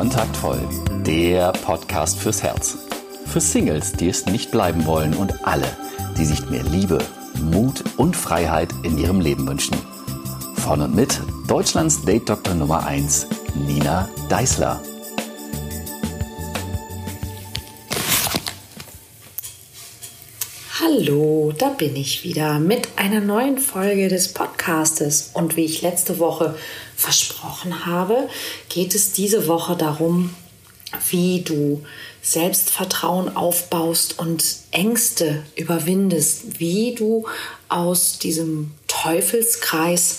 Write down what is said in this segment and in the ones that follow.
Kontaktvoll, der Podcast fürs Herz. Für Singles, die es nicht bleiben wollen und alle, die sich mehr Liebe, Mut und Freiheit in ihrem Leben wünschen. Von und mit Deutschlands Date-Doktor Nummer 1, Nina Deißler. Hallo, da bin ich wieder mit einer neuen Folge des Podcastes. Und wie ich letzte Woche versprochen habe, geht es diese Woche darum, wie du Selbstvertrauen aufbaust und Ängste überwindest, wie du aus diesem Teufelskreis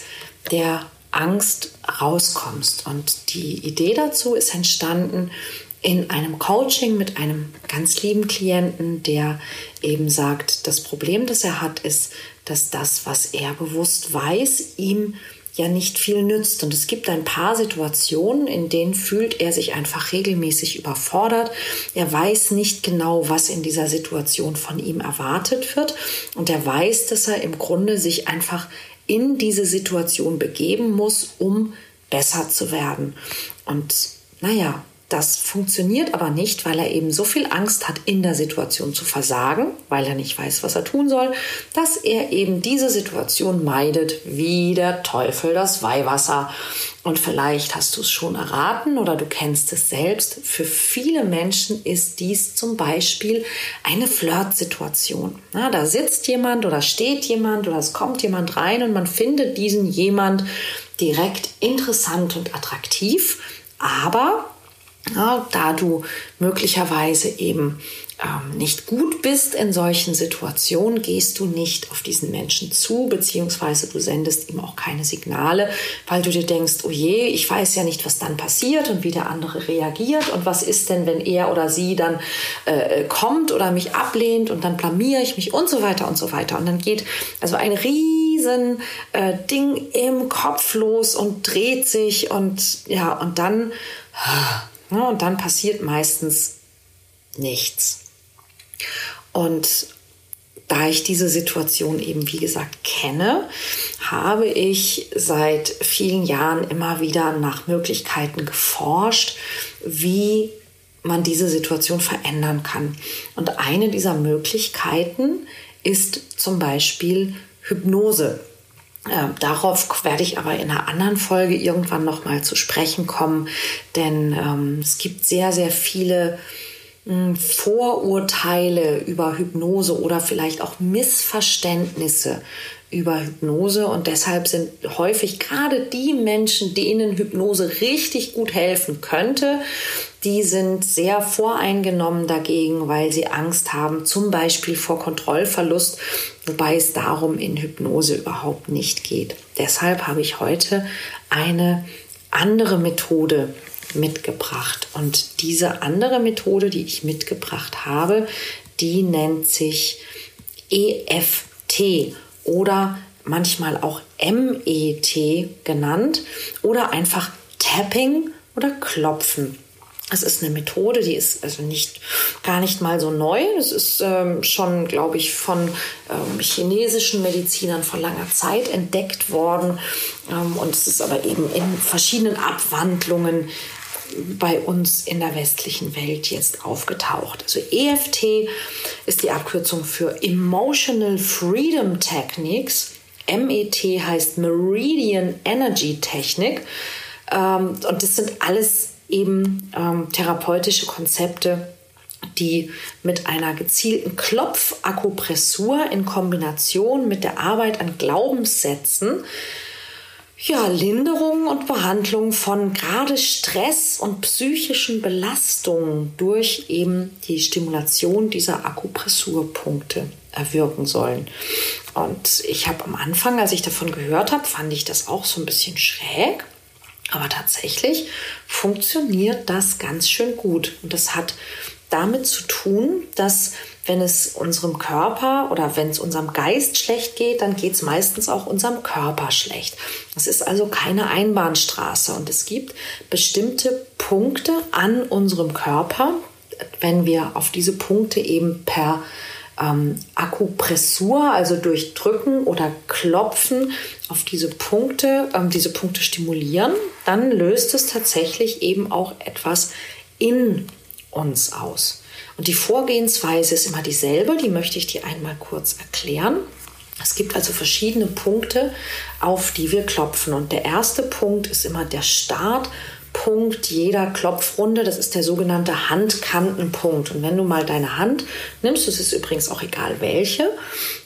der Angst rauskommst. Und die Idee dazu ist entstanden in einem Coaching mit einem ganz lieben Klienten, der eben sagt, das Problem, das er hat, ist, dass das, was er bewusst weiß, ihm ja nicht viel nützt. Und es gibt ein paar Situationen, in denen fühlt er sich einfach regelmäßig überfordert. Er weiß nicht genau, was in dieser Situation von ihm erwartet wird. Und er weiß, dass er im Grunde sich einfach in diese Situation begeben muss, um besser zu werden. Und naja, das funktioniert aber nicht, weil er eben so viel Angst hat, in der Situation zu versagen, weil er nicht weiß, was er tun soll, dass er eben diese Situation meidet wie der Teufel das Weihwasser. Und vielleicht hast du es schon erraten oder du kennst es selbst. Für viele Menschen ist dies zum Beispiel eine Flirtsituation. da sitzt jemand oder steht jemand oder es kommt jemand rein und man findet diesen jemand direkt interessant und attraktiv. Aber ja, da du möglicherweise eben ähm, nicht gut bist in solchen Situationen, gehst du nicht auf diesen Menschen zu, beziehungsweise du sendest ihm auch keine Signale, weil du dir denkst, oh je, ich weiß ja nicht, was dann passiert und wie der andere reagiert und was ist denn, wenn er oder sie dann äh, kommt oder mich ablehnt und dann blamiere ich mich und so weiter und so weiter. Und dann geht also ein riesen äh, Ding im Kopf los und dreht sich und ja, und dann Ne, und dann passiert meistens nichts. Und da ich diese Situation eben, wie gesagt, kenne, habe ich seit vielen Jahren immer wieder nach Möglichkeiten geforscht, wie man diese Situation verändern kann. Und eine dieser Möglichkeiten ist zum Beispiel Hypnose. Äh, darauf werde ich aber in einer anderen Folge irgendwann noch mal zu sprechen kommen, denn ähm, es gibt sehr, sehr viele mh, hm, Vorurteile über Hypnose oder vielleicht auch Missverständnisse über Hypnose. Und deshalb sind häufig gerade die Menschen, denen Hypnose richtig gut helfen könnte, die sind sehr voreingenommen dagegen, weil sie Angst haben, zum Beispiel vor Kontrollverlust, wobei es darum in Hypnose überhaupt nicht geht. Deshalb habe ich heute eine andere Methode mitgebracht. Und diese andere Methode, die ich mitgebracht habe, die nennt sich EFT oder manchmal auch MET genannt oder einfach Tapping oder Klopfen. Es ist eine Methode, die ist also nicht gar nicht mal so neu. Es ist ähm, schon, glaube ich, von ähm, chinesischen Medizinern vor langer Zeit entdeckt worden. Ähm, und es ist aber eben in verschiedenen Abwandlungen bei uns in der westlichen Welt jetzt aufgetaucht. Also EFT ist die Abkürzung für Emotional Freedom Techniques. MET heißt Meridian Energy Technik. Ähm, und das sind alles eben ähm, therapeutische Konzepte, die mit einer gezielten Klopfakupressur in Kombination mit der Arbeit an Glaubenssätzen ja, Linderung und Behandlung von gerade Stress und psychischen Belastungen durch eben die Stimulation dieser Akupressurpunkte erwirken sollen. Und ich habe am Anfang, als ich davon gehört habe, fand ich das auch so ein bisschen schräg. Aber tatsächlich funktioniert das ganz schön gut. Und das hat damit zu tun, dass wenn es unserem Körper oder wenn es unserem Geist schlecht geht, dann geht es meistens auch unserem Körper schlecht. Es ist also keine Einbahnstraße und es gibt bestimmte Punkte an unserem Körper, wenn wir auf diese Punkte eben per ähm, Akupressur, also durch Drücken oder Klopfen auf diese Punkte, ähm, diese Punkte stimulieren, dann löst es tatsächlich eben auch etwas in uns aus. Und die Vorgehensweise ist immer dieselbe, die möchte ich dir einmal kurz erklären. Es gibt also verschiedene Punkte, auf die wir klopfen. Und der erste Punkt ist immer der Startpunkt jeder Klopfrunde. Das ist der sogenannte Handkantenpunkt. Und wenn du mal deine Hand nimmst, das ist übrigens auch egal welche,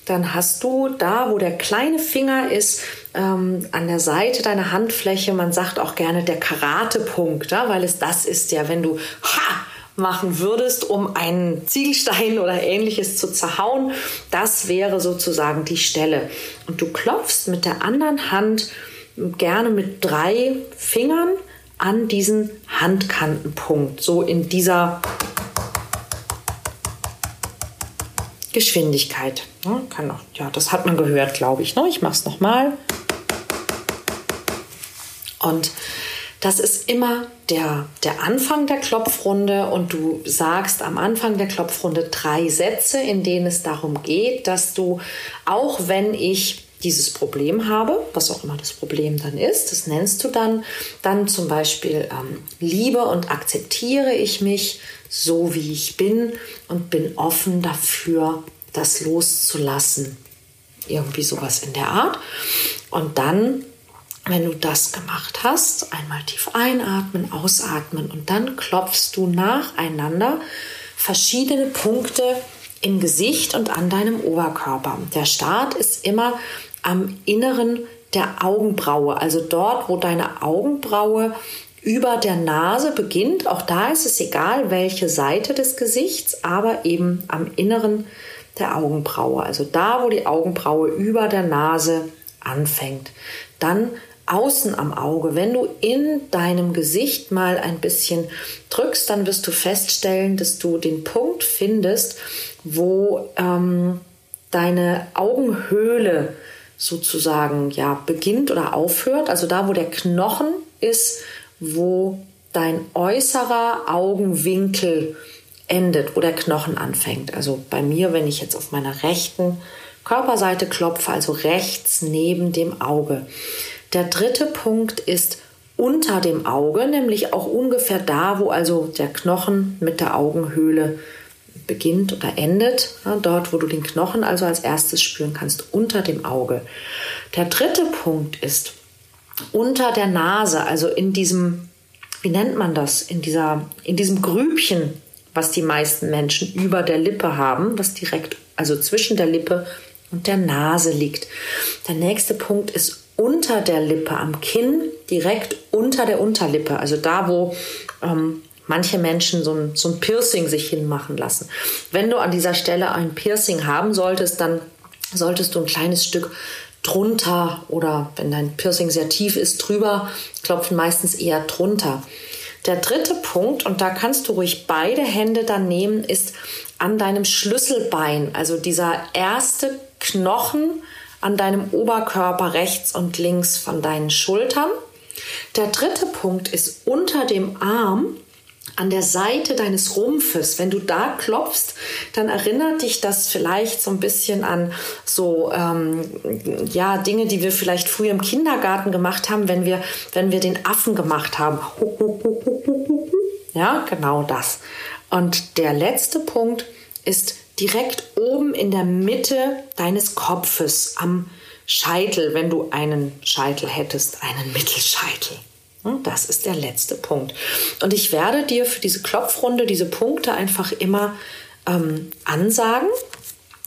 dann hast du da, wo der kleine Finger ist, ähm, an der Seite deiner Handfläche, man sagt auch gerne der Karatepunkt, ja, weil es das ist ja, wenn du ha, machen würdest, um einen Ziegelstein oder ähnliches zu zerhauen. Das wäre sozusagen die Stelle. Und du klopfst mit der anderen Hand gerne mit drei Fingern an diesen Handkantenpunkt, so in dieser Geschwindigkeit. Ja, kann auch, ja, das hat man gehört, glaube ich. Ne? Ich mache es nochmal. Und das ist immer der, der Anfang der Klopfrunde und du sagst am Anfang der Klopfrunde drei Sätze, in denen es darum geht, dass du, auch wenn ich dieses Problem habe, was auch immer das Problem dann ist, das nennst du dann, dann zum Beispiel ähm, liebe und akzeptiere ich mich so, wie ich bin und bin offen dafür, das loszulassen. Irgendwie sowas in der Art. Und dann wenn du das gemacht hast, einmal tief einatmen, ausatmen und dann klopfst du nacheinander verschiedene Punkte im Gesicht und an deinem Oberkörper. Der Start ist immer am Inneren der Augenbraue, also dort, wo deine Augenbraue über der Nase beginnt. Auch da ist es egal, welche Seite des Gesichts, aber eben am Inneren der Augenbraue, also da, wo die Augenbraue über der Nase anfängt. Dann außen am Auge. Wenn du in deinem Gesicht mal ein bisschen drückst, dann wirst du feststellen, dass du den Punkt findest, wo ähm, deine Augenhöhle sozusagen ja beginnt oder aufhört. Also da, wo der Knochen ist, wo dein äußerer Augenwinkel endet, wo der Knochen anfängt. Also bei mir, wenn ich jetzt auf meiner rechten Körperseite klopfe, also rechts neben dem Auge. Der dritte Punkt ist unter dem Auge, nämlich auch ungefähr da, wo also der Knochen mit der Augenhöhle beginnt oder endet, ja, dort, wo du den Knochen also als erstes spüren kannst, unter dem Auge. Der dritte Punkt ist unter der Nase, also in diesem, wie nennt man das, in, dieser, in diesem Grübchen, was die meisten Menschen über der Lippe haben, was direkt, also zwischen der Lippe und der Nase liegt. Der nächste Punkt ist unter der Lippe, am Kinn, direkt unter der Unterlippe, also da, wo ähm, manche Menschen so ein, so ein Piercing sich hinmachen lassen. Wenn du an dieser Stelle ein Piercing haben solltest, dann solltest du ein kleines Stück drunter oder wenn dein Piercing sehr tief ist, drüber klopfen, meistens eher drunter. Der dritte Punkt, und da kannst du ruhig beide Hände dann nehmen, ist an deinem Schlüsselbein, also dieser erste Knochen, an deinem Oberkörper rechts und links von deinen Schultern. Der dritte Punkt ist unter dem Arm an der Seite deines Rumpfes. Wenn du da klopfst, dann erinnert dich das vielleicht so ein bisschen an so ähm, ja Dinge, die wir vielleicht früher im Kindergarten gemacht haben, wenn wir wenn wir den Affen gemacht haben. Ja, genau das. Und der letzte Punkt ist direkt oben in der Mitte deines Kopfes am Scheitel, wenn du einen Scheitel hättest, einen Mittelscheitel. Hm, das ist der letzte Punkt. Und ich werde dir für diese Klopfrunde diese Punkte einfach immer ähm, ansagen,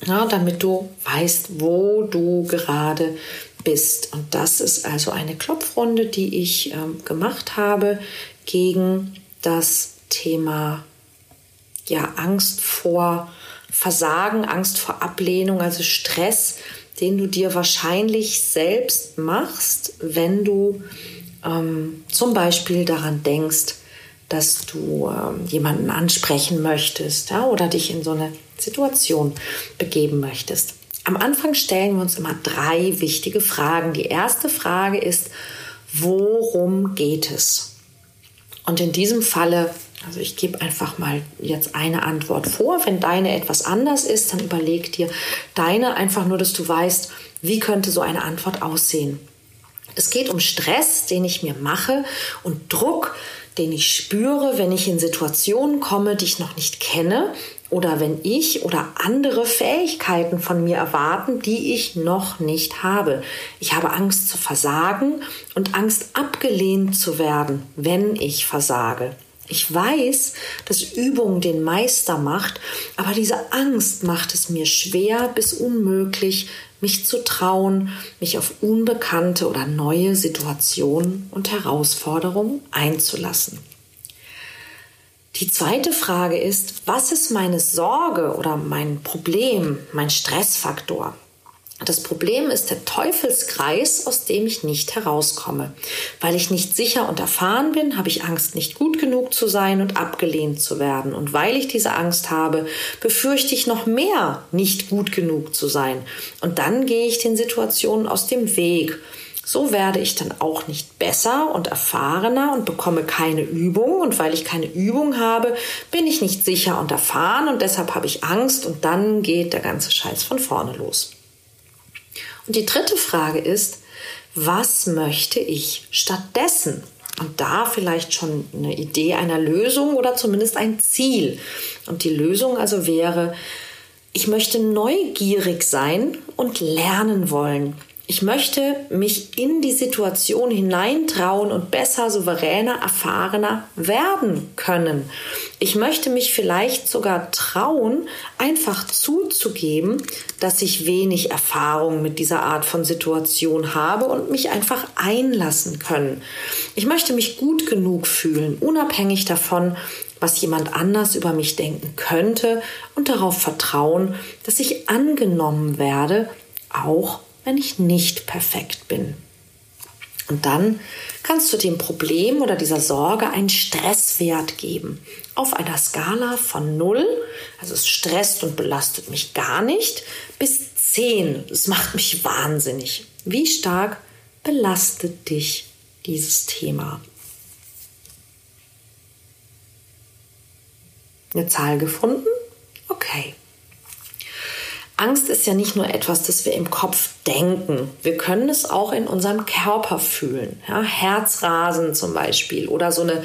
ja, damit du weißt, wo du gerade bist. Und das ist also eine Klopfrunde, die ich ähm, gemacht habe gegen das Thema ja, Angst vor Versagen, Angst vor Ablehnung, also Stress, den du dir wahrscheinlich selbst machst, wenn du ähm, zum Beispiel daran denkst, dass du ähm, jemanden ansprechen möchtest ja, oder dich in so eine Situation begeben möchtest. Am Anfang stellen wir uns immer drei wichtige Fragen. Die erste Frage ist, worum geht es? Und in diesem Falle Also ich gebe einfach mal jetzt eine Antwort vor. Wenn deine etwas anders ist, dann überleg dir deine einfach nur, dass du weißt, wie könnte so eine Antwort aussehen. Es geht um Stress, den ich mir mache und Druck, den ich spüre, wenn ich in Situationen komme, die ich noch nicht kenne oder wenn ich oder andere Fähigkeiten von mir erwarten, die ich noch nicht habe. Ich habe Angst zu versagen und Angst abgelehnt zu werden, wenn ich versage. Ich weiß, dass Übung den Meister macht, aber diese Angst macht es mir schwer bis unmöglich, mich zu trauen, mich auf unbekannte oder neue Situationen und Herausforderungen einzulassen. Die zweite Frage ist, was ist meine Sorge oder mein Problem, mein Stressfaktor? Das Problem ist der Teufelskreis, aus dem ich nicht herauskomme. Weil ich nicht sicher und erfahren bin, habe ich Angst, nicht gut genug zu sein und abgelehnt zu werden. Und weil ich diese Angst habe, befürchte ich noch mehr, nicht gut genug zu sein. Und dann gehe ich den Situationen aus dem Weg. So werde ich dann auch nicht besser und erfahrener und bekomme keine Übung. Und weil ich keine Übung habe, bin ich nicht sicher und erfahren und deshalb habe ich Angst und dann geht der ganze Scheiß von vorne los. Und die dritte Frage ist, was möchte ich stattdessen? Und da vielleicht schon eine Idee einer Lösung oder zumindest ein Ziel. Und die Lösung also wäre, ich möchte neugierig sein und lernen wollen. Ich möchte mich in die Situation hineintrauen und besser, souveräner, erfahrener werden können. Ich möchte mich vielleicht sogar trauen, einfach zuzugeben, dass ich wenig Erfahrung mit dieser Art von Situation habe und mich einfach einlassen können. Ich möchte mich gut genug fühlen, unabhängig davon, was jemand anders über mich denken könnte und darauf vertrauen, dass ich angenommen werde, auch wenn ich nicht perfekt bin. Und dann kannst du dem Problem oder dieser Sorge einen Stresswert geben. Auf einer Skala von 0, also es stresst und belastet mich gar nicht, bis 10. Es macht mich wahnsinnig. Wie stark belastet dich dieses Thema? Eine Zahl gefunden? Okay. Angst ist ja nicht nur etwas, das wir im Kopf denken. Wir können es auch in unserem Körper fühlen. Ja, Herzrasen zum Beispiel oder so eine,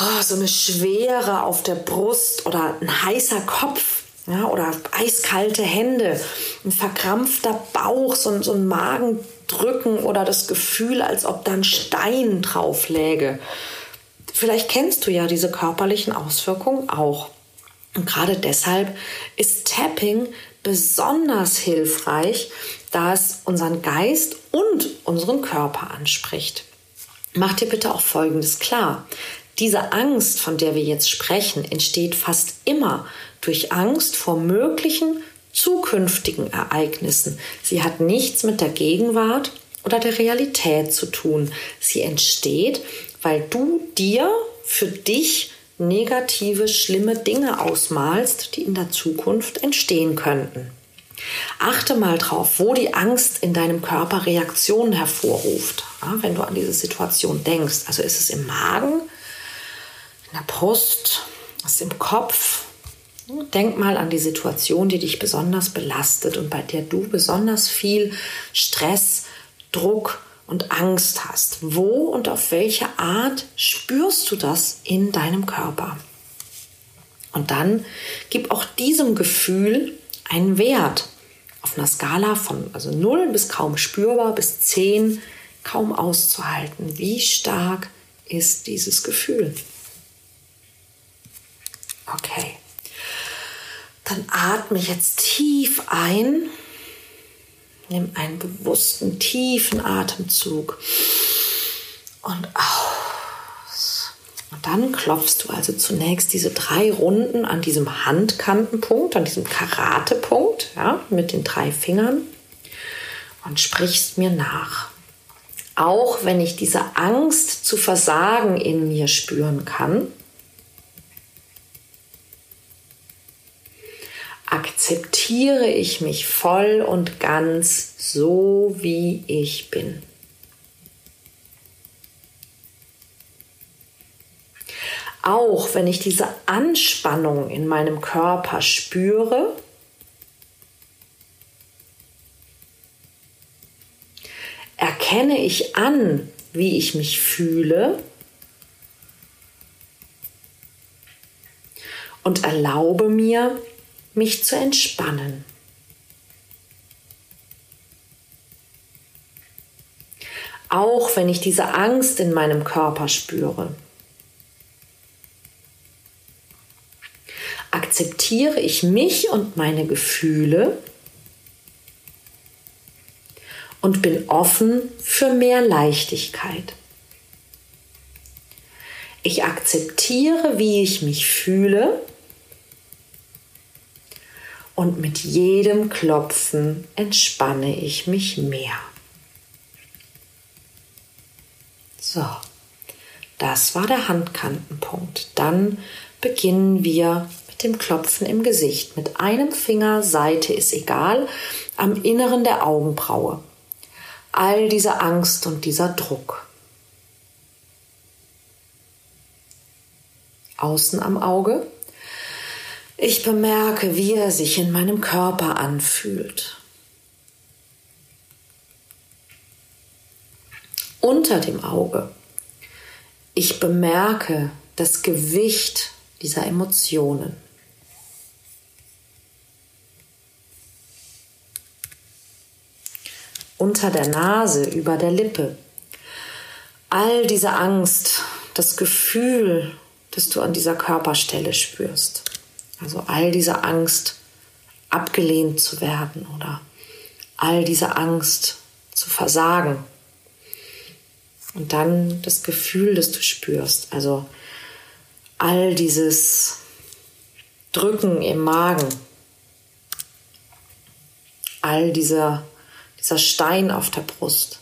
oh, so eine Schwere auf der Brust oder ein heißer Kopf. Ja, oder eiskalte Hände, ein verkrampfter Bauch, so, so ein Magendrücken oder das Gefühl, als ob da ein Stein drauf läge. Vielleicht kennst du ja diese körperlichen Auswirkungen auch. Und gerade deshalb ist Tapping besonders hilfreich, da es unseren Geist und unseren Körper anspricht. Mach dir bitte auch Folgendes klar. Diese Angst, von der wir jetzt sprechen, entsteht fast immer durch Angst vor möglichen zukünftigen Ereignissen. Sie hat nichts mit der Gegenwart oder der Realität zu tun. Sie entsteht, weil du dir für dich negative, schlimme Dinge ausmalst, die in der Zukunft entstehen könnten. Achte mal drauf, wo die Angst in deinem Körper Reaktionen hervorruft, wenn du an diese Situation denkst. Also ist es im Magen, in der Brust, ist es im Kopf. Denk mal an die Situation, die dich besonders belastet und bei der du besonders viel Stress, Druck und Angst hast. Wo und auf welche Art spürst du das in deinem Körper? Und dann gib auch diesem Gefühl einen Wert auf einer Skala von also 0 bis kaum spürbar bis 10 kaum auszuhalten. Wie stark ist dieses Gefühl? Okay. Dann atme jetzt tief ein Nimm einen bewussten, tiefen Atemzug und aus. Und dann klopfst du also zunächst diese drei Runden an diesem Handkantenpunkt, an diesem Karatepunkt, ja, mit den drei Fingern und sprichst mir nach. Auch wenn ich diese Angst zu versagen in mir spüren kann, akzeptiere ich mich voll und ganz so, wie ich bin. Auch wenn ich diese Anspannung in meinem Körper spüre, erkenne ich an, wie ich mich fühle und erlaube mir, mich zu entspannen. Auch wenn ich diese Angst in meinem Körper spüre. Akzeptiere ich mich und meine Gefühle und bin offen für mehr Leichtigkeit. Ich akzeptiere, wie ich mich fühle und mit jedem Klopfen entspanne ich mich mehr. So, das war der Handkantenpunkt. Dann beginnen wir mit dem Klopfen im Gesicht. Mit einem Finger, Seite ist egal, am Inneren der Augenbraue all diese Angst und dieser Druck. Außen am Auge. Ich bemerke, wie er sich in meinem Körper anfühlt. Unter dem Auge. Ich bemerke das Gewicht dieser Emotionen. unter der Nase, über der Lippe. All diese Angst, das Gefühl, das du an dieser Körperstelle spürst. Also all diese Angst, abgelehnt zu werden oder all diese Angst zu versagen. Und dann das Gefühl, das du spürst. Also all dieses Drücken im Magen. All dieser dieser Stein auf der Brust,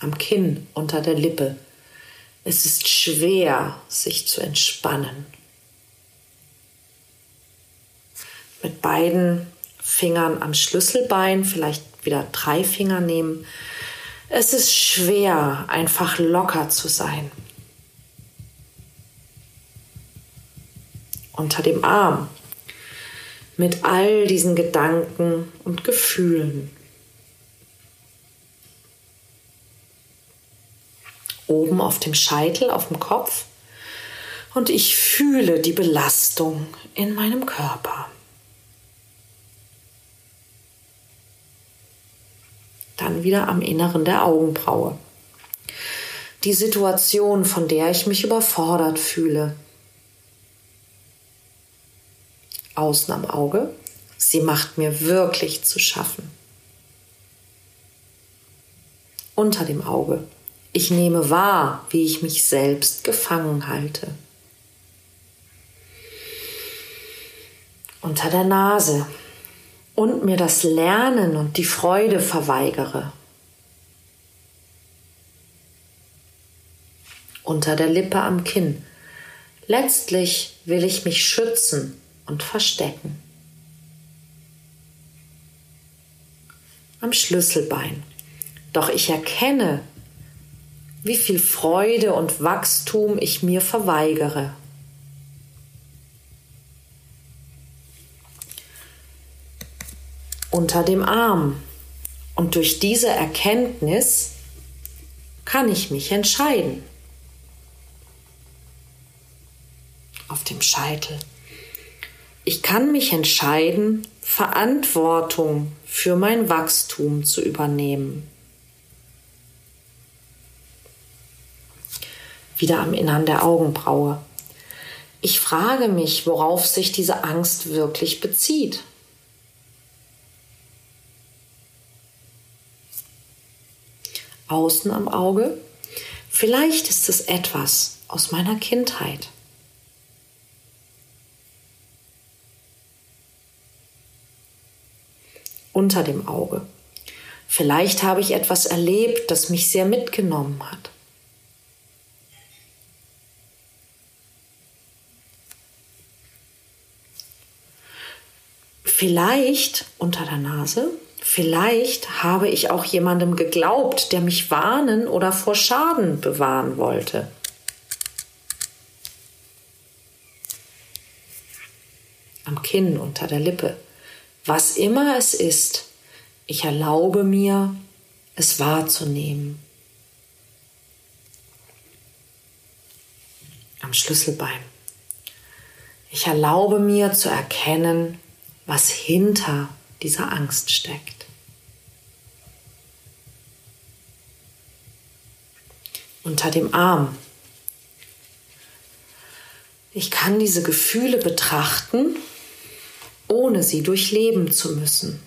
am Kinn, unter der Lippe. Es ist schwer, sich zu entspannen. Mit beiden Fingern am Schlüsselbein, vielleicht wieder drei Finger nehmen. Es ist schwer, einfach locker zu sein. Unter dem Arm mit all diesen Gedanken und Gefühlen. Oben auf dem Scheitel, auf dem Kopf. Und ich fühle die Belastung in meinem Körper. Dann wieder am Inneren der Augenbraue. Die Situation, von der ich mich überfordert fühle, außen am Auge. Sie macht mir wirklich zu schaffen. Unter dem Auge. Ich nehme wahr, wie ich mich selbst gefangen halte. Unter der Nase. Und mir das Lernen und die Freude verweigere. Unter der Lippe am Kinn. Letztlich will ich mich schützen und verstecken. Am Schlüsselbein. Doch ich erkenne, wie viel Freude und Wachstum ich mir verweigere. Unter dem Arm. Und durch diese Erkenntnis kann ich mich entscheiden. Auf dem Scheitel. Ich kann mich entscheiden, Verantwortung für mein Wachstum zu übernehmen. Wieder am Innern der Augenbraue. Ich frage mich, worauf sich diese Angst wirklich bezieht. Außen am Auge. Vielleicht ist es etwas aus meiner Kindheit. unter dem Auge. Vielleicht habe ich etwas erlebt, das mich sehr mitgenommen hat. Vielleicht unter der Nase, Vielleicht habe ich auch jemandem geglaubt, der mich warnen oder vor Schaden bewahren wollte. Am Kinn, unter der Lippe. Was immer es ist, ich erlaube mir, es wahrzunehmen. Am Schlüsselbein. Ich erlaube mir zu erkennen, was hinter dieser Angst steckt. Unter dem Arm. Ich kann diese Gefühle betrachten, ohne sie durchleben zu müssen.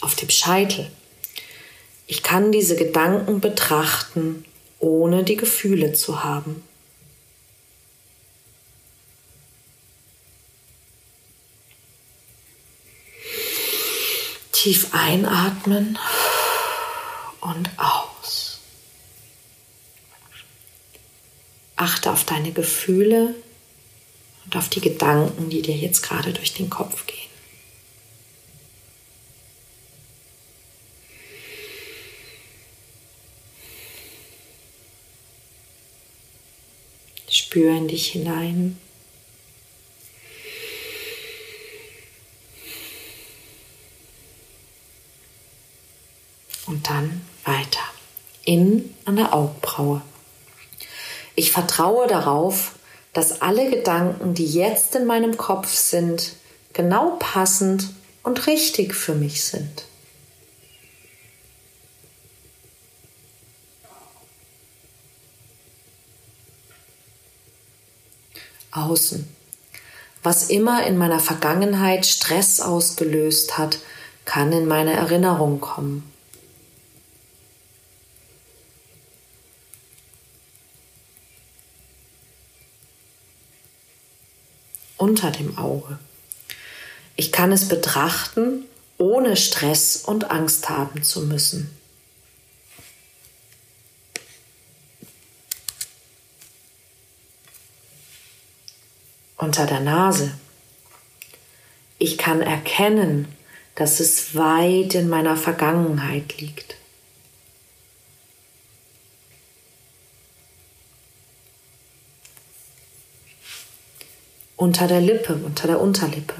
Auf dem Scheitel. Ich kann diese Gedanken betrachten, ohne die Gefühle zu haben. Tief einatmen und aus. Achte auf deine Gefühle und auf die Gedanken, die dir jetzt gerade durch den Kopf gehen. Spür in dich hinein. Und dann weiter. In an der Augenbraue. Ich vertraue darauf, dass alle Gedanken, die jetzt in meinem Kopf sind, genau passend und richtig für mich sind. außen. Was immer in meiner Vergangenheit Stress ausgelöst hat, kann in meine Erinnerung kommen. Unter dem Auge. Ich kann es betrachten, ohne Stress und Angst haben zu müssen. unter der Nase. Ich kann erkennen, dass es weit in meiner Vergangenheit liegt. Unter der Lippe, unter der Unterlippe.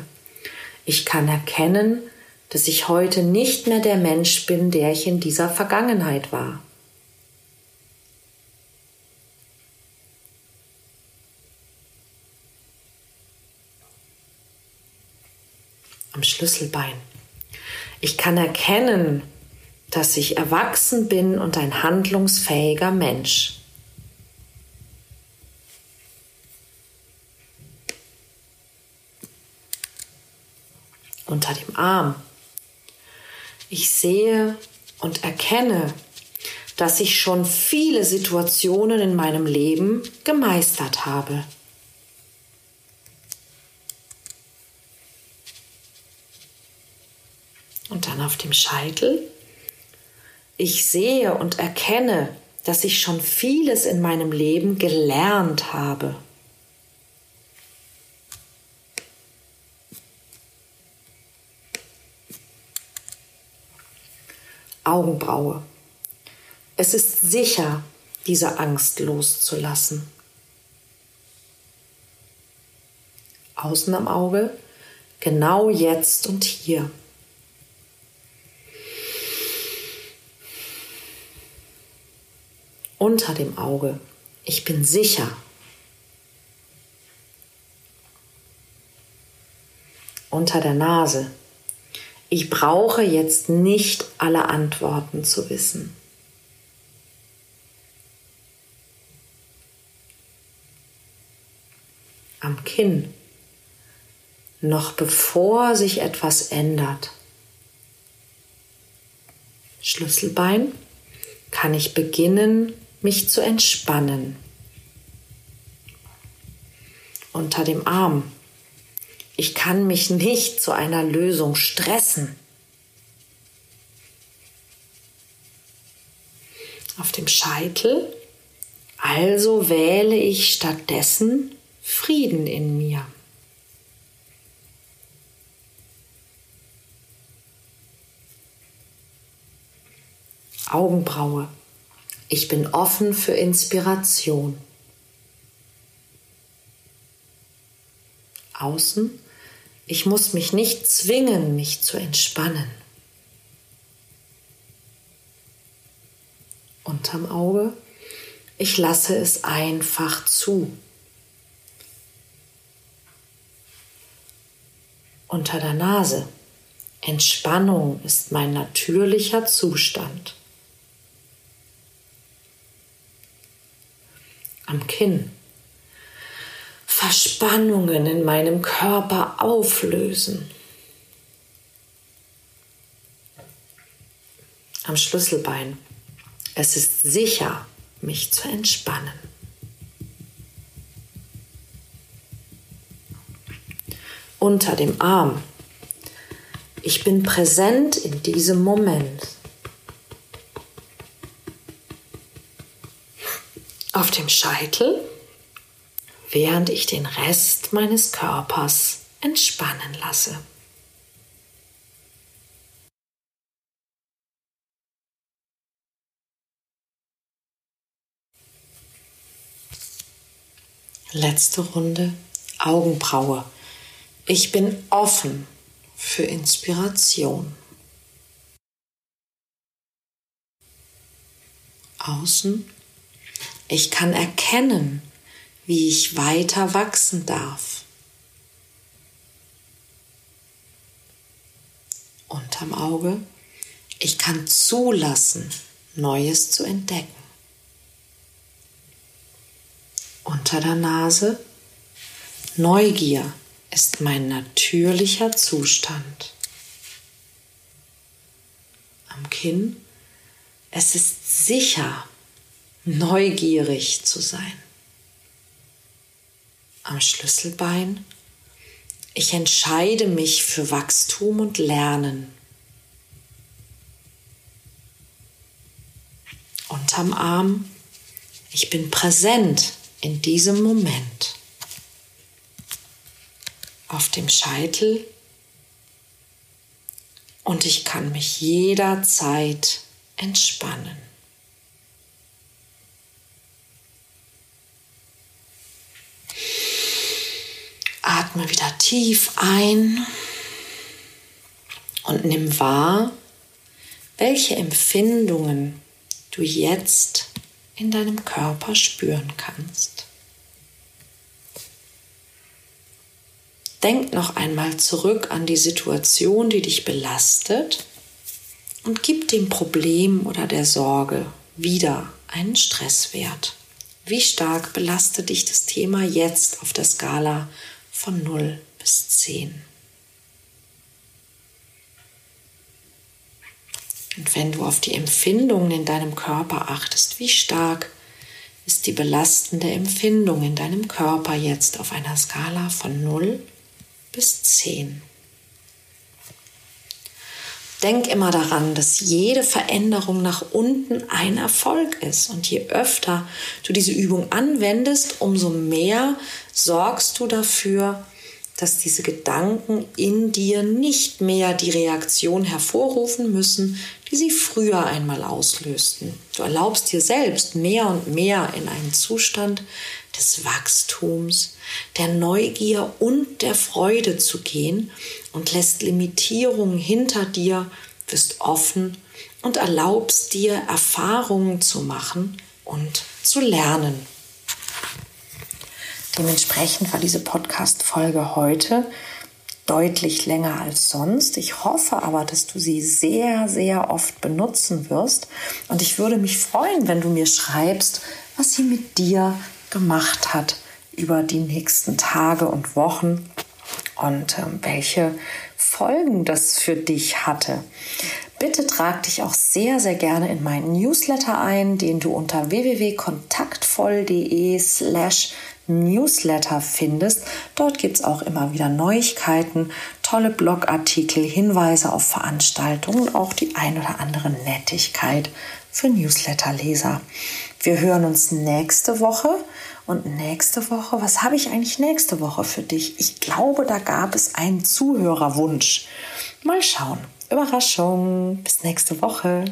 Ich kann erkennen, dass ich heute nicht mehr der Mensch bin, der ich in dieser Vergangenheit war. am Schlüsselbein. Ich kann erkennen, dass ich erwachsen bin und ein handlungsfähiger Mensch. Unter dem Arm. Ich sehe und erkenne, dass ich schon viele Situationen in meinem Leben gemeistert habe. und dann auf dem Scheitel. Ich sehe und erkenne, dass ich schon vieles in meinem Leben gelernt habe. Augenbraue. Es ist sicher, diese Angst loszulassen. Außen am Auge, genau jetzt und hier. unter dem Auge. Ich bin sicher. Unter der Nase. Ich brauche jetzt nicht alle Antworten zu wissen. Am Kinn. Noch bevor sich etwas ändert. Schlüsselbein kann ich beginnen, mich zu entspannen. Unter dem Arm. Ich kann mich nicht zu einer Lösung stressen. Auf dem Scheitel. Also wähle ich stattdessen Frieden in mir. Augenbraue. Ich bin offen für Inspiration. Außen. Ich muss mich nicht zwingen, mich zu entspannen. Unterm Auge. Ich lasse es einfach zu. Unter der Nase. Entspannung ist mein natürlicher Zustand. Am Kinn. Verspannungen in meinem Körper auflösen. Am Schlüsselbein. Es ist sicher, mich zu entspannen. Unter dem Arm ich bin präsent in diesem Moment. Auf dem Scheitel, während ich den Rest meines Körpers entspannen lasse. Letzte Runde Augenbraue. Ich bin offen für Inspiration. Außen, ich kann erkennen, wie ich weiter wachsen darf. Unterm Auge, ich kann zulassen, Neues zu entdecken. Unter der Nase, Neugier ist mein natürlicher Zustand. Am Kinn, es ist sicher, neugierig zu sein. Am Schlüsselbein, ich entscheide mich für Wachstum und Lernen. Unterm Arm, ich bin präsent in diesem Moment auf dem Scheitel und ich kann mich jederzeit entspannen. Atme wieder tief ein und nimm wahr, welche Empfindungen du jetzt in deinem Körper spüren kannst. Denk noch einmal zurück an die Situation, die dich belastet und gib dem Problem oder der Sorge wieder einen Stresswert. Wie stark belastet dich das Thema jetzt auf der Skala von 0 bis 10? Und wenn du auf die Empfindungen in deinem Körper achtest, wie stark ist die belastende Empfindung in deinem Körper jetzt auf einer Skala von 0 bis bis 10. Denk immer daran, dass jede Veränderung nach unten ein Erfolg ist. Und je öfter du diese Übung anwendest, umso mehr sorgst du dafür, dass diese Gedanken in dir nicht mehr die Reaktion hervorrufen müssen, die sie früher einmal auslösten. Du erlaubst dir selbst mehr und mehr in einen Zustand des Wachstums, der Neugier und der Freude zu gehen und lässt Limitierungen hinter dir, bist offen und erlaubst dir Erfahrungen zu machen und zu lernen. Dementsprechend war diese Podcast-Folge heute deutlich länger als sonst. Ich hoffe aber, dass du sie sehr, sehr oft benutzen wirst. Und ich würde mich freuen, wenn du mir schreibst, was sie mit dir gemacht hat über die nächsten Tage und Wochen und äh, welche Folgen das für dich hatte. Bitte trag dich auch sehr, sehr gerne in meinen Newsletter ein, den du unter www.kontaktvoll.de slash Newsletter findest. Dort gibt es auch immer wieder Neuigkeiten, tolle Blogartikel, Hinweise auf Veranstaltungen und auch die ein oder andere Nettigkeit für Newsletterleser. Wir hören uns nächste Woche. Und nächste Woche, was habe ich eigentlich nächste Woche für dich? Ich glaube, da gab es einen Zuhörerwunsch. Mal schauen. Überraschung. Bis nächste Woche.